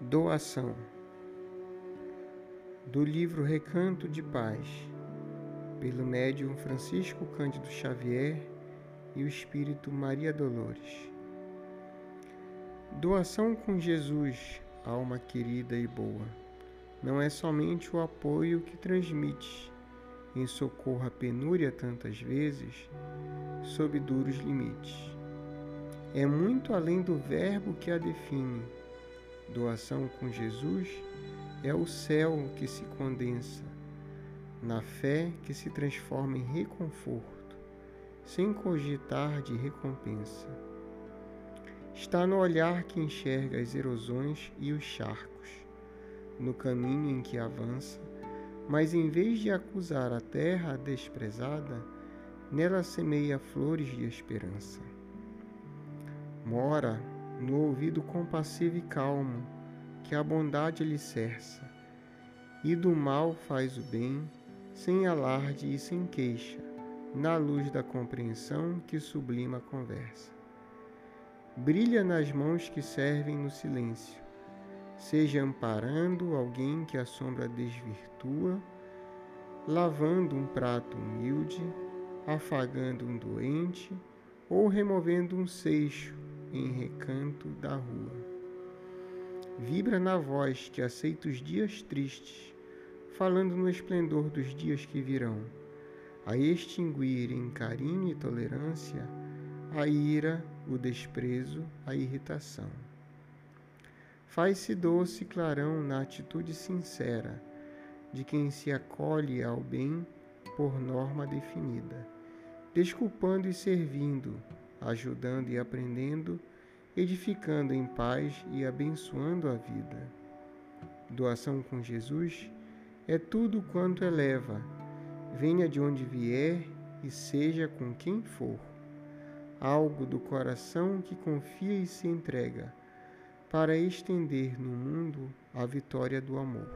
Doação do livro Recanto de Paz, pelo médium Francisco Cândido Xavier e o Espírito Maria Dolores. Doação com Jesus, alma querida e boa, não é somente o apoio que transmite em socorro à penúria tantas vezes, sob duros limites. É muito além do verbo que a define. Doação com Jesus é o céu que se condensa, na fé que se transforma em reconforto, sem cogitar de recompensa. Está no olhar que enxerga as erosões e os charcos, no caminho em que avança, mas em vez de acusar a terra desprezada, nela semeia flores de esperança. Mora no ouvido compassivo e calmo, que a bondade alicerça, e do mal faz o bem, sem alarde e sem queixa, na luz da compreensão que sublima a conversa. Brilha nas mãos que servem no silêncio, seja amparando alguém que a sombra desvirtua, lavando um prato humilde, afagando um doente ou removendo um seixo em recanto da rua. Vibra na voz que aceita os dias tristes, falando no esplendor dos dias que virão, a extinguir em carinho e tolerância a ira, o desprezo, a irritação. Faz-se doce clarão na atitude sincera de quem se acolhe ao bem por norma definida, desculpando e servindo, ajudando e aprendendo edificando em paz e abençoando a vida. Doação com Jesus é tudo quanto eleva, venha de onde vier e seja com quem for. Algo do coração que confia e se entrega, para estender no mundo a vitória do amor.